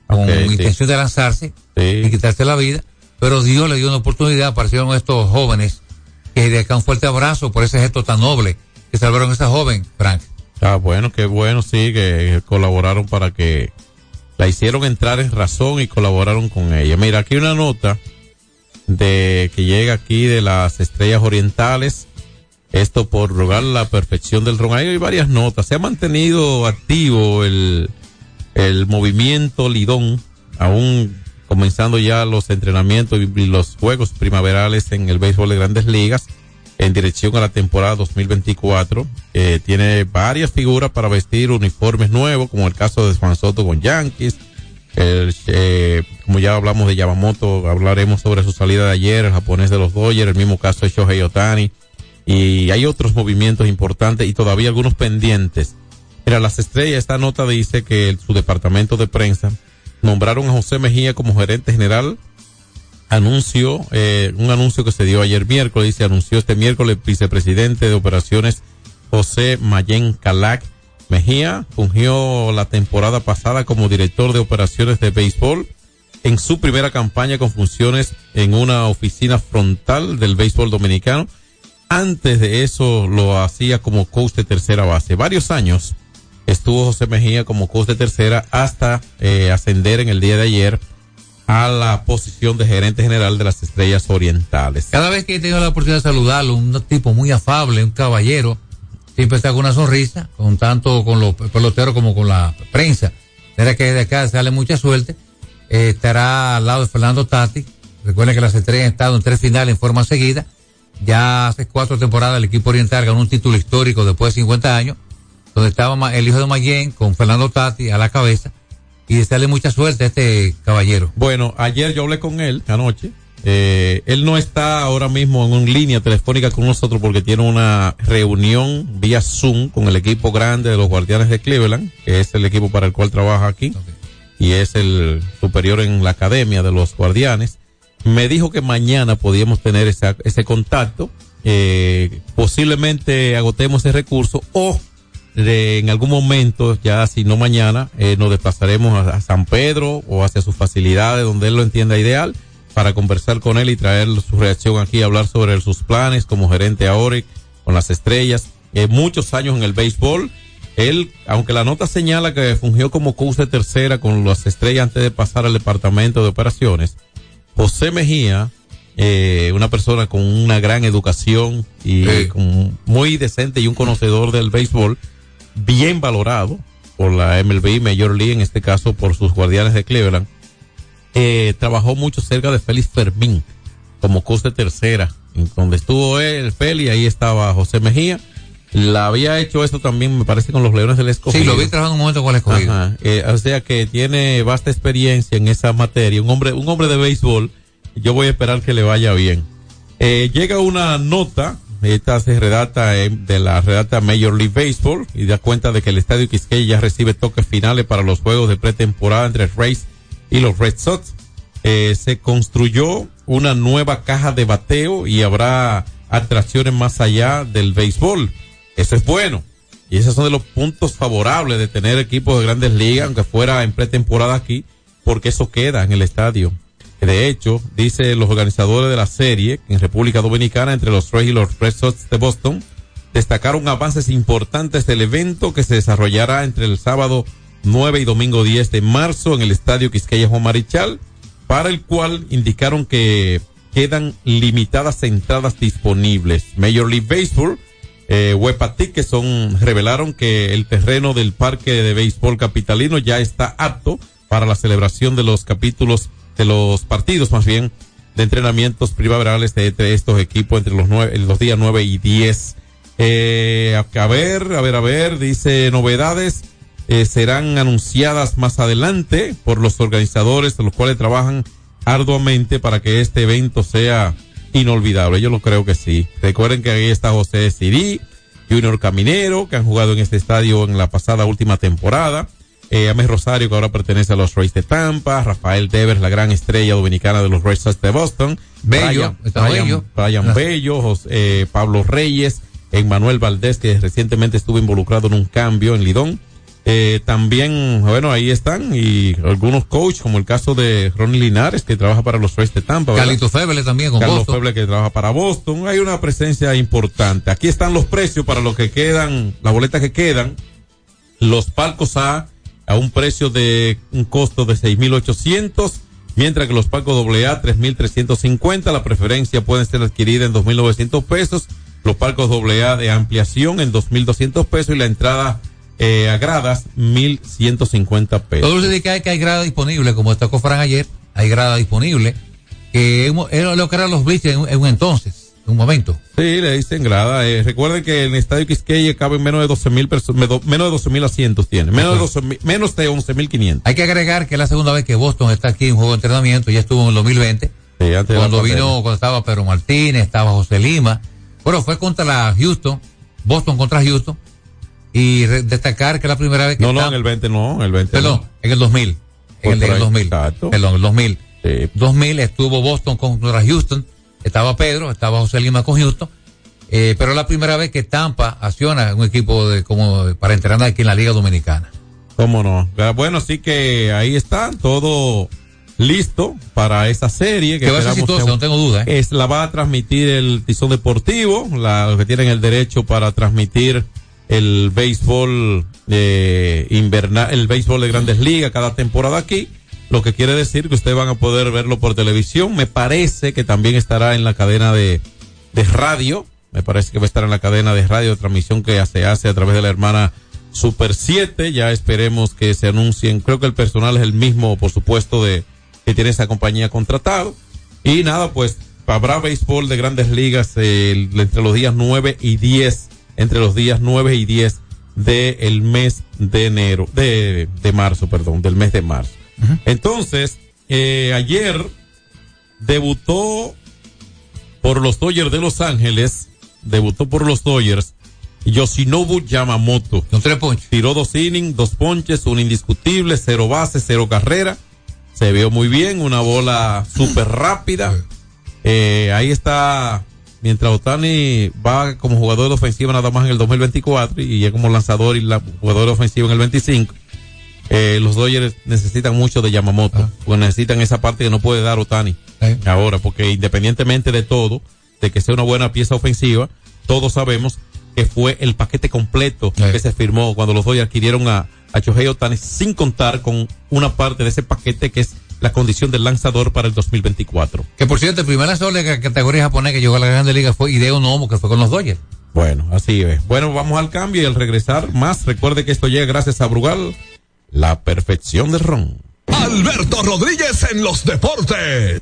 con sí. intención de lanzarse y quitarse la vida, pero Dios le dio una oportunidad, aparecieron estos jóvenes que de acá un fuerte abrazo por ese gesto tan noble que salvaron a esa joven, Frank. Ah, bueno, qué bueno, sí, que colaboraron para que la hicieron entrar en razón y colaboraron con ella. Mira, aquí una nota de que llega aquí de las estrellas orientales. Esto por rogar la perfección del ron. Hay varias notas. Se ha mantenido activo el, el movimiento Lidón, aún comenzando ya los entrenamientos y los juegos primaverales en el béisbol de grandes ligas en dirección a la temporada 2024. Eh, tiene varias figuras para vestir uniformes nuevos, como el caso de Juan Soto con Yankees. Eh, como ya hablamos de Yamamoto, hablaremos sobre su salida de ayer, el japonés de los Dodgers, el mismo caso de Shohei Otani. Y hay otros movimientos importantes y todavía algunos pendientes. Mira, las estrellas, esta nota dice que el- su departamento de prensa nombraron a José Mejía como gerente general anuncio, eh, un anuncio que se dio ayer miércoles, dice, anunció este miércoles vicepresidente de operaciones José Mayen Calac. Mejía fungió la temporada pasada como director de operaciones de béisbol en su primera campaña con funciones en una oficina frontal del béisbol dominicano. Antes de eso lo hacía como coach de tercera base. Varios años estuvo José Mejía como coach de tercera hasta eh, ascender en el día de ayer a la posición de gerente general de las Estrellas Orientales. Cada vez que he tenido la oportunidad de saludarlo, un tipo muy afable, un caballero, siempre está con una sonrisa, con tanto con los peloteros como con la prensa. Era que de acá sale mucha suerte. Eh, estará al lado de Fernando Tati. Recuerden que las estrellas han estado en tres finales en forma seguida. Ya hace cuatro temporadas el equipo oriental ganó un título histórico después de 50 años, donde estaba el hijo de Mayen con Fernando Tati a la cabeza. Y desearle mucha suerte a este caballero. Bueno, ayer yo hablé con él anoche. Eh, él no está ahora mismo en una línea telefónica con nosotros porque tiene una reunión vía Zoom con el equipo grande de los Guardianes de Cleveland, que es el equipo para el cual trabaja aquí y es el superior en la academia de los Guardianes. Me dijo que mañana podíamos tener ese contacto. Eh, posiblemente agotemos ese recurso o de- en algún momento, ya si no mañana, eh, nos desplazaremos a, a San Pedro o hacia sus facilidades donde él lo entienda ideal para conversar con él y traer su reacción aquí, hablar sobre sus planes como gerente ahora con las estrellas. Eh, muchos años en el béisbol. Él, aunque la nota señala que fungió como coach de tercera con las estrellas antes de pasar al departamento de operaciones, José Mejía, eh, una persona con una gran educación y con- muy decente y un conocedor del béisbol, bien valorado por la MLB Major League, en este caso por sus guardianes de Cleveland, eh, trabajó mucho cerca de Félix Fermín como coach de tercera, en donde estuvo él, Félix, ahí estaba José Mejía. La había hecho esto también, me parece, con los Leones del Escogido. Sí, lo vi trabajando un momento con el escogido. Ajá, eh, o sea que tiene vasta experiencia en esa materia, un hombre, un hombre de béisbol. Yo voy a esperar que le vaya bien. Eh, llega una nota, esta se redacta eh, de la redacta Major League Baseball y da cuenta de que el estadio Quisqueya ya recibe toques finales para los juegos de pretemporada entre Rays y los Red Sox. Eh, se construyó una nueva caja de bateo y habrá atracciones más allá del béisbol. Eso es bueno. Y esos son de los puntos favorables de tener equipos de grandes ligas, aunque fuera en pretemporada aquí, porque eso queda en el estadio. De hecho, dice los organizadores de la serie en República Dominicana entre los Rays y los Red Sox de Boston, destacaron avances importantes del evento que se desarrollará entre el sábado 9 y domingo 10 de marzo en el estadio Quisqueya Juan Marichal, para el cual indicaron que quedan limitadas entradas disponibles. Major League Baseball, eh, Wepatic, que son, revelaron que el terreno del parque de béisbol capitalino ya está apto para la celebración de los capítulos, de los partidos más bien, de entrenamientos primaverales de, de estos equipos entre los nueve, los días 9 y 10 Eh, a ver, a ver, a ver, dice novedades eh, serán anunciadas más adelante por los organizadores, los cuales trabajan arduamente para que este evento sea inolvidable. Yo lo creo que sí. Recuerden que ahí está José Siri, Junior Caminero, que han jugado en este estadio en la pasada última temporada. Eh, Ames Rosario, que ahora pertenece a los Rays de Tampa. Rafael Devers, la gran estrella dominicana de los Red Sox de Boston. Bello, Brian, está Brian- Bello. Brian. Bello, Jos- eh, Pablo Reyes, Emmanuel Valdés, que recientemente estuvo involucrado en un cambio en Lidón. Eh, también, bueno, ahí están, y algunos coaches, como el caso de Ronnie Linares, que trabaja para los Rays de Tampa. ¿verdad? Carlito Feble también con Carlos Boston. Feble, que trabaja para Boston. Hay una presencia importante. Aquí están los precios para los que quedan, las boletas que quedan. Los palcos A a un precio de un costo de 6.800, mientras que los palcos AA 3.350. La preferencia puede ser adquirida en 2.900 pesos. Los palcos AA de ampliación en 2.200 pesos y la entrada eh, a gradas 1.150 pesos. Todo dice que hay, que hay grada disponible, como destacó Fran ayer, hay grada disponible, que era lo que eran los bleachers en, un- en un entonces, en un momento. Sí, le dicen grada. Eh, recuerden que en el estadio Quisqueya caben menos de 12 mil personas, menos de 12 mil asientos tiene, menos de 12 mil- menos de 11 mil 500. Hay que agregar que es la segunda vez que Boston está aquí en juego de entrenamiento, ya estuvo en el 2020, Sí, cuando vino, cuando estaba Pedro Martínez, estaba José Lima. Bueno, fue contra la Houston, Boston contra Houston, y destacar que es la primera vez que No, no, está- en el 20 no, en el 20 Perdón, no. en el 2000. Fue En el, en el ahí, 2000. exacto. Perdón, el 2000. 2000 estuvo Boston contra Houston. Estaba Pedro, estaba José Lima con Houston. Eh, pero es la primera vez que Tampa acciona un equipo de como para entrenar aquí en la Liga Dominicana. ¿Cómo no? Ah, Bueno, así que ahí está, todo listo para esa serie. Que Que va a ser exitosa, no tengo duda, ¿eh? Es, la va a transmitir el Tizón Deportivo, la, los que tienen el derecho para transmitir el béisbol invernal, el béisbol de grandes ligas cada temporada aquí. Lo que quiere decir que ustedes van a poder verlo por televisión. Me parece que también estará en la cadena de, de radio. Me parece que va a estar en la cadena de radio de transmisión que se hace a través de la hermana Super 7. Ya esperemos que se anuncien. Creo que el personal es el mismo, por supuesto, de que tiene esa compañía contratado. Y nada, pues habrá béisbol de grandes ligas eh, entre los días 9 y 10, entre los días 9 y 10 del mes de enero, de, de marzo, perdón, del mes de marzo. Entonces, eh, ayer debutó por los Dodgers de Los Ángeles, debutó por los Dodgers, Yoshinobu Yamamoto. Con tres ponches. Tiró dos innings, dos ponches, un indiscutible, cero base, cero carrera. Se vio muy bien, una bola súper rápida. Eh, ahí está, mientras Otani va como jugador de ofensiva nada más en el 2024 y ya como lanzador y la, jugador de ofensiva en el 25. Eh, los Dodgers necesitan mucho de Yamamoto, porque necesitan esa parte que no puede dar Otani ahora, porque independientemente de todo, de que sea una buena pieza ofensiva, todos sabemos que fue el paquete completo que se firmó cuando los Dodgers adquirieron a, a Shohei Otani sin contar con una parte de ese paquete que es la condición del lanzador para el 2024. Que por cierto, el primer lanzador de la categoría japonés que llegó a la Grande Liga fue Hideo Nomo, que fue con los Dodgers. Bueno, así es. Bueno, vamos al cambio y al regresar más, recuerde que esto llega gracias a Brugal, la perfección del ron. Alberto Rodríguez en los deportes.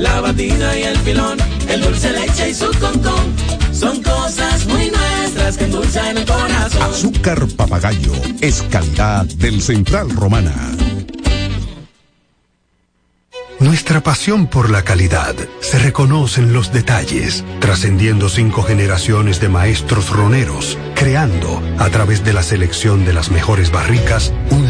la batida y el filón, el dulce leche y su concón. Son cosas muy nuestras que endulzan el corazón. Azúcar papagayo es calidad del Central Romana. Nuestra pasión por la calidad se reconoce en los detalles, trascendiendo cinco generaciones de maestros roneros, creando, a través de la selección de las mejores barricas, un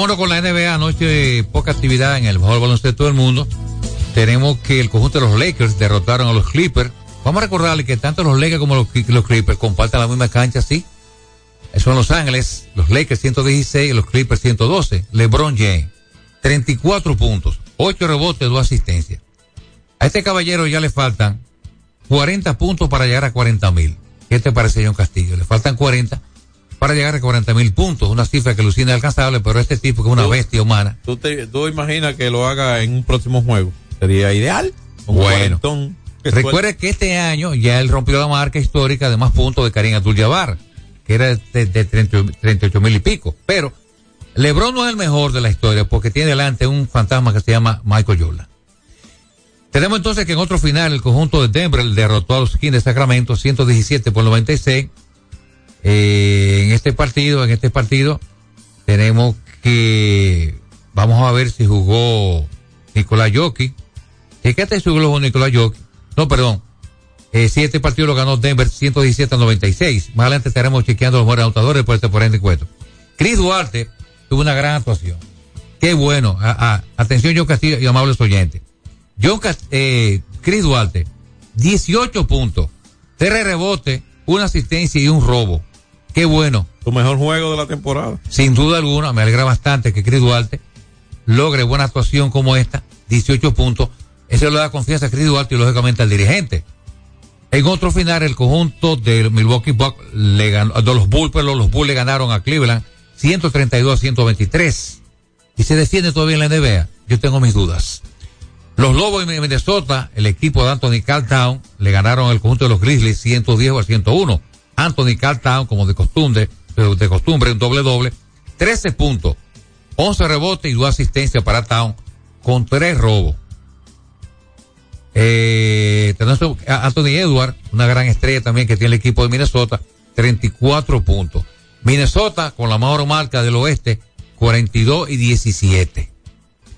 Vámonos con la NBA. Anoche poca actividad en el mejor baloncesto del mundo. Tenemos que el conjunto de los Lakers derrotaron a los Clippers. Vamos a recordarle que tanto los Lakers como los, los Clippers comparten la misma cancha, sí. Son Los Ángeles, los Lakers 116 y los Clippers 112. LeBron James, 34 puntos, 8 rebotes, 2 asistencias. A este caballero ya le faltan 40 puntos para llegar a 40 mil. ¿Qué te parece, John Castillo? Le faltan 40 para llegar a 40 mil puntos, una cifra que lucina alcanzable, pero este tipo que es una Tú- bestia humana. ¿Tú, te, tú imaginas que lo haga en un próximo juego? Sería ideal. Un Bueno. cuarentón. <laughs> Que este año ya él rompió la marca histórica de más puntos de Karim Abdul-Jabbar, que era de, de 30 38 mil y pico. Pero LeBron no es el mejor de la historia porque tiene delante un fantasma que se llama Michael Jordan. Tenemos entonces que en otro final el conjunto de Denver derrotó a los Kings de Sacramento 117 por 96. Eh, en este partido, en este partido tenemos que vamos a ver si jugó Nicolás Jokic. Fíjate si jugó Nicolás Jokic. No, perdón. Eh, sí, este partido lo ganó Denver 117 a 96. Más adelante estaremos chequeando los mejores anotadores por este por este encuentro. Chris Duarte tuvo una gran actuación. Qué bueno. A- a- atención, John Castillo y amables oyentes. John Cas- eh, Chris Duarte, 18 puntos, 3 rebotes, una asistencia y un robo. Qué bueno. Tu mejor juego de la temporada. Sin duda alguna, me alegra bastante que Chris Duarte logre buena actuación como esta, 18 puntos. Eso le da confianza a Chris Duarte y lógicamente al dirigente. En otro final, el conjunto del Milwaukee Bucks le ganó, de los Bulls, pero los Bulls le ganaron a Cleveland 132 a 123. Y se defiende todavía en la NBA. Yo tengo mis dudas. Los Lobos de Minnesota, el equipo de Anthony Carltown, le ganaron al conjunto de los Grizzlies 110 a 101. Anthony Carltown, como de costumbre, de costumbre, un doble doble, 13 puntos, 11 rebotes y 2 asistencias para Town, con 3 robos. Eh, tenemos Anthony Edwards, una gran estrella también que tiene el equipo de Minnesota, 34 puntos. Minnesota, con la mejor marca del oeste, 42 y 17.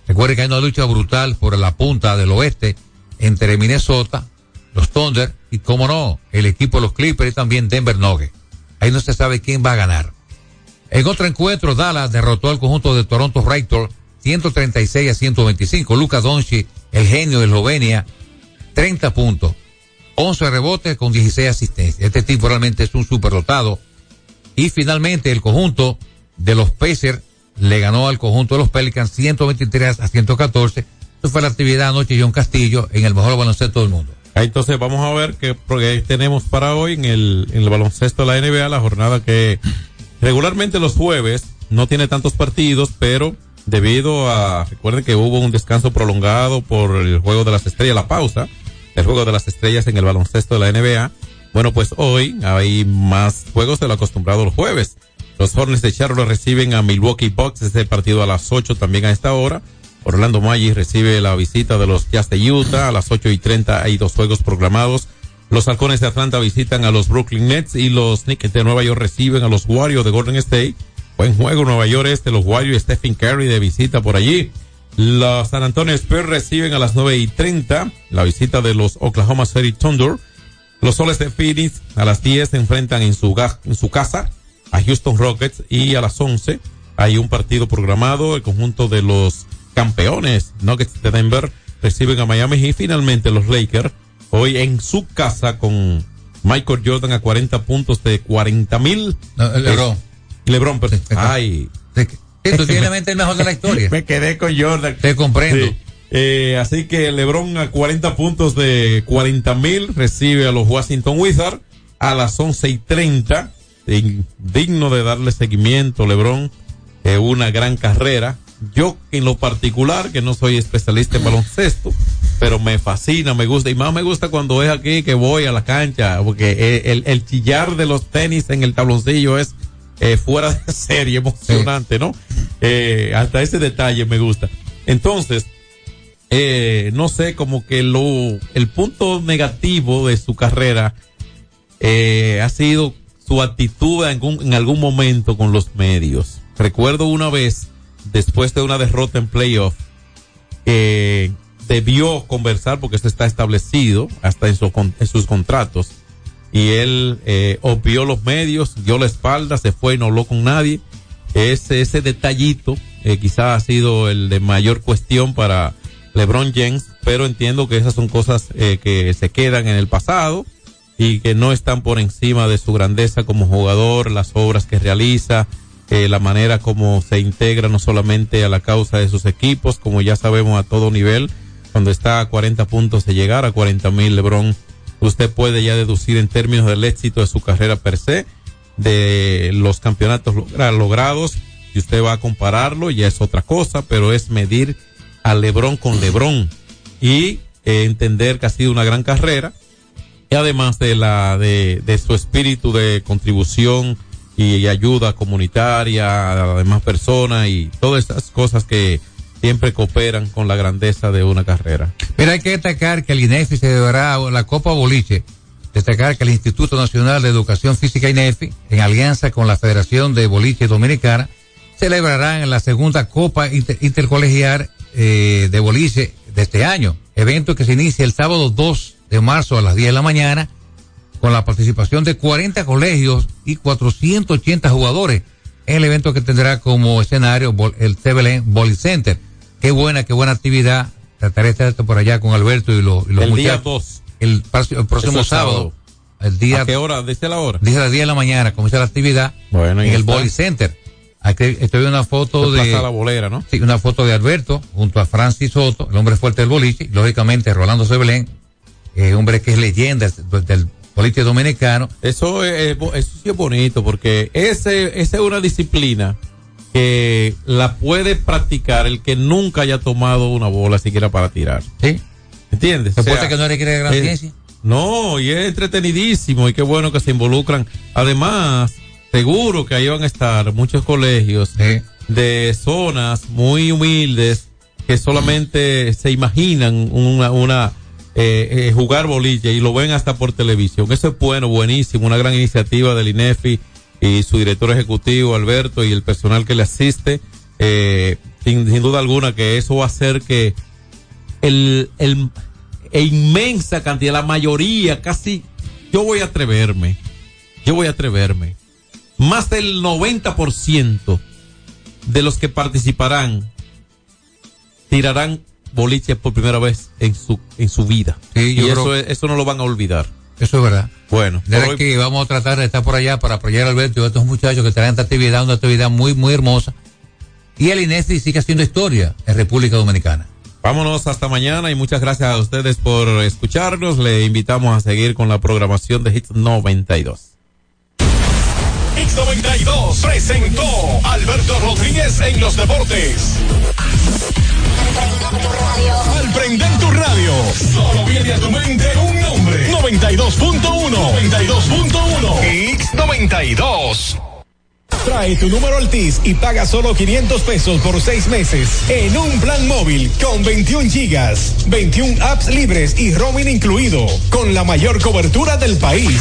Recuerde que hay una lucha brutal por la punta del oeste entre Minnesota, los Thunder y, como no, el equipo de los Clippers y también Denver Nuggets. Ahí no se sabe quién va a ganar. En otro encuentro, Dallas derrotó al conjunto de Toronto Raptors 136 a 125. Luka Doncic, el genio de Eslovenia, 30 puntos, 11 rebotes con 16 asistencias. Este tipo realmente es un superdotado. Y finalmente el conjunto de los Pacers le ganó al conjunto de los Pelicans 123 a 114. Eso fue la actividad anoche John Castillo en el mejor baloncesto del mundo. Entonces vamos a ver qué tenemos para hoy en el, en el baloncesto de la NBA, la jornada que regularmente los jueves no tiene tantos partidos, pero debido a, recuerden que hubo un descanso prolongado por el juego de las estrellas, la pausa, el juego de las estrellas en el baloncesto de la NBA. Bueno, pues hoy hay más juegos de lo acostumbrado los jueves. Los Hornets de Charlotte reciben a Milwaukee Bucks, ese partido a las 8 también a esta hora. Orlando Magic recibe la visita de los Jazz de Utah a las 8 y 30 hay dos juegos programados. Los halcones de Atlanta visitan a los Brooklyn Nets y los Knicks de Nueva York reciben a los Warriors de Golden State. Buen juego Nueva York este, los Warriors, Stephen Curry de visita por allí. Los San Antonio Spurs reciben a las 9 y 30 la visita de los Oklahoma City Thunder. Los Soles de Phoenix a las 10 se enfrentan en su, en su casa a Houston Rockets y a las 11 hay un partido programado. El conjunto de los campeones Nuggets de Denver reciben a Miami y finalmente los Lakers hoy en su casa con Michael Jordan a 40 puntos de 40 mil. Lebron. Lebron, pero, ay. tú tienes mente el mejor de la historia. <laughs> Me quedé con Jordan. Te comprendo. Sí. Eh, así que LeBron a 40 puntos de 40 mil recibe a los Washington Wizards a las 11 y 30. Digno de darle seguimiento, LeBron, eh, una gran carrera. Yo, en lo particular, que no soy especialista en baloncesto, pero me fascina, me gusta. Y más me gusta cuando es aquí que voy a la cancha, porque el, el chillar de los tenis en el tabloncillo es eh, fuera de <laughs> serie, emocionante, ¿no? Eh, hasta ese detalle me gusta. Entonces, eh, no sé, como que lo, el punto negativo de su carrera eh, ha sido su actitud en algún, en algún momento con los medios. Recuerdo una vez, después de una derrota en playoff, debió conversar, porque eso está establecido hasta en, su, en sus contratos, y él eh, obvió los medios, dio la espalda, se fue y no habló con nadie. Ese, ese detallito eh, quizás ha sido el de mayor cuestión para LeBron James, pero entiendo que esas son cosas eh, que se quedan en el pasado y que no están por encima de su grandeza como jugador, las obras que realiza, eh, la manera como se integra no solamente a la causa de sus equipos, como ya sabemos a todo nivel, cuando está a 40 puntos de llegar a 40 mil LeBron, usted puede ya deducir en términos del éxito de su carrera per se, de los campeonatos logrados, y usted va a compararlo, ya es otra cosa, pero es medir a Lebron con Lebron y eh, entender que ha sido una gran carrera y además de la de, de su espíritu de contribución y, ayuda comunitaria a las demás personas y todas esas cosas que siempre cooperan con la grandeza de una carrera. Mira, hay que destacar que el INEFI se deberá la Copa Boliche. Destacar que el Instituto Nacional de Educación Física INEFI, en alianza con la Federación de Boliche Dominicana, celebrarán la segunda Copa Inter Intercolegial eh, de boliche de este año. Evento que se inicia el sábado 2 de marzo a las 10 de la mañana con la participación de 40 colegios y 480 jugadores en el evento que tendrá como escenario el Tebelén Volley Center. Qué buena, qué buena actividad. Trataré de estar esto por allá con Alberto y, lo, y los el muchachos. Día dos. El, el próximo es sábado. El día, ¿A qué hora? ¿Dice la hora? Dice a las 10 de la mañana, comienza la actividad bueno, en el está. Center. Aquí estoy viendo una foto Se de. la bolera, ¿no? Sí, una foto de Alberto junto a Francis Soto, el hombre fuerte del boliche, lógicamente Rolando Sebelén, eh, hombre que es leyenda del, del boliche dominicano. Eso es, eso sí es bonito porque ese, esa es una disciplina que la puede practicar el que nunca haya tomado una bola siquiera para tirar. Sí. ¿Entiendes? ¿Se puede que no requiere gran eh, ciencia? No, y es entretenidísimo y qué bueno que se involucran. Además, seguro que ahí van a estar muchos colegios sí. de zonas muy humildes que solamente se imaginan una, una eh, eh, jugar boliche y lo ven hasta por televisión. Eso es bueno, buenísimo, una gran iniciativa del INEFI y su director ejecutivo Alberto y el personal que le asiste. Eh, sin, duda alguna que eso va a hacer que el, el e inmensa cantidad, la mayoría, casi, yo voy a atreverme, yo voy a atreverme, más del 90% de los que participarán tirarán boliche por primera vez en su, en su vida. Sí, y eso, es, eso no lo van a olvidar. Eso es verdad. Bueno. De hoy... que vamos a tratar de estar por allá para apoyar a Alberto y a estos muchachos que traen esta actividad, una actividad muy, muy hermosa. Y el INESI sigue haciendo historia en República Dominicana. Vámonos hasta mañana y muchas gracias a ustedes por escucharnos. Le invitamos a seguir con la programación de Hits 92. Hits 92 presentó Alberto Rodríguez en los deportes. Al prender tu radio, solo viene a tu mente un nombre. 92.1. 92.1. Hits 92. Trae tu número Altis y paga solo 500 pesos por seis meses en un plan móvil con 21 gigas, 21 apps libres y roaming incluido, con la mayor cobertura del país.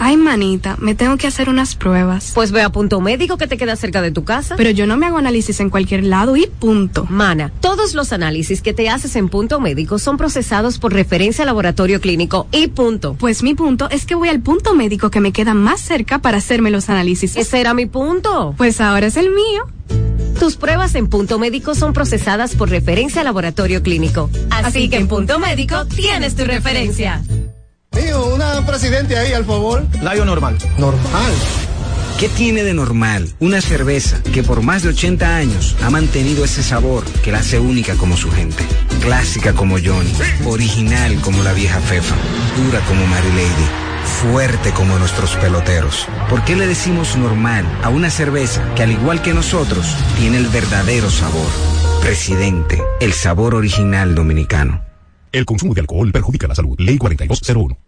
Ay, manita, me tengo que hacer unas pruebas. Pues ve a punto médico que te queda cerca de tu casa. Pero yo no me hago análisis en cualquier lado y punto. Mana, todos los análisis que te haces en punto médico son procesados por referencia al laboratorio clínico y punto. Pues mi punto es que voy al punto médico que me queda más cerca para hacerme los análisis. Ese era mi punto. Pues ahora es el mío. Tus pruebas en punto médico son procesadas por referencia al laboratorio clínico. Así, que en punto médico tienes tu referencia. Mío, una presidente ahí, al favor. Layo normal. Normal. ¿Qué tiene de normal una cerveza que por más de 80 años ha mantenido ese sabor que la hace única como su gente? Clásica como Johnny, original como la vieja Fefa, dura como Mary Lady, fuerte como nuestros peloteros. ¿Por qué le decimos normal a una cerveza que al igual que nosotros tiene el verdadero sabor? Presidente, el sabor original dominicano. El consumo de alcohol perjudica la salud. Ley 4201.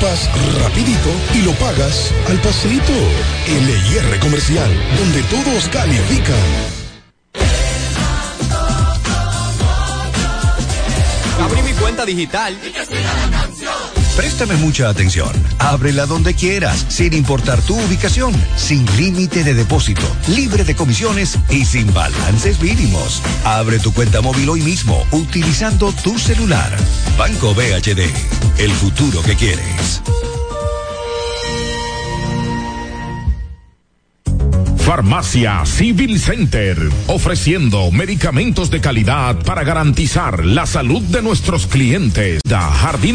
equipas rapidito y lo pagas al pasito. LIR Comercial, donde todos califican. Abrí mi cuenta digital. Préstame mucha atención. Ábrela donde quieras, sin importar tu ubicación, sin límite de depósito, libre de comisiones y sin balances mínimos. Abre tu cuenta móvil hoy mismo utilizando tu celular. Banco BHD, el futuro que quieres. Farmacia Civil Center, ofreciendo medicamentos de calidad para garantizar la salud de nuestros clientes. Da Jardín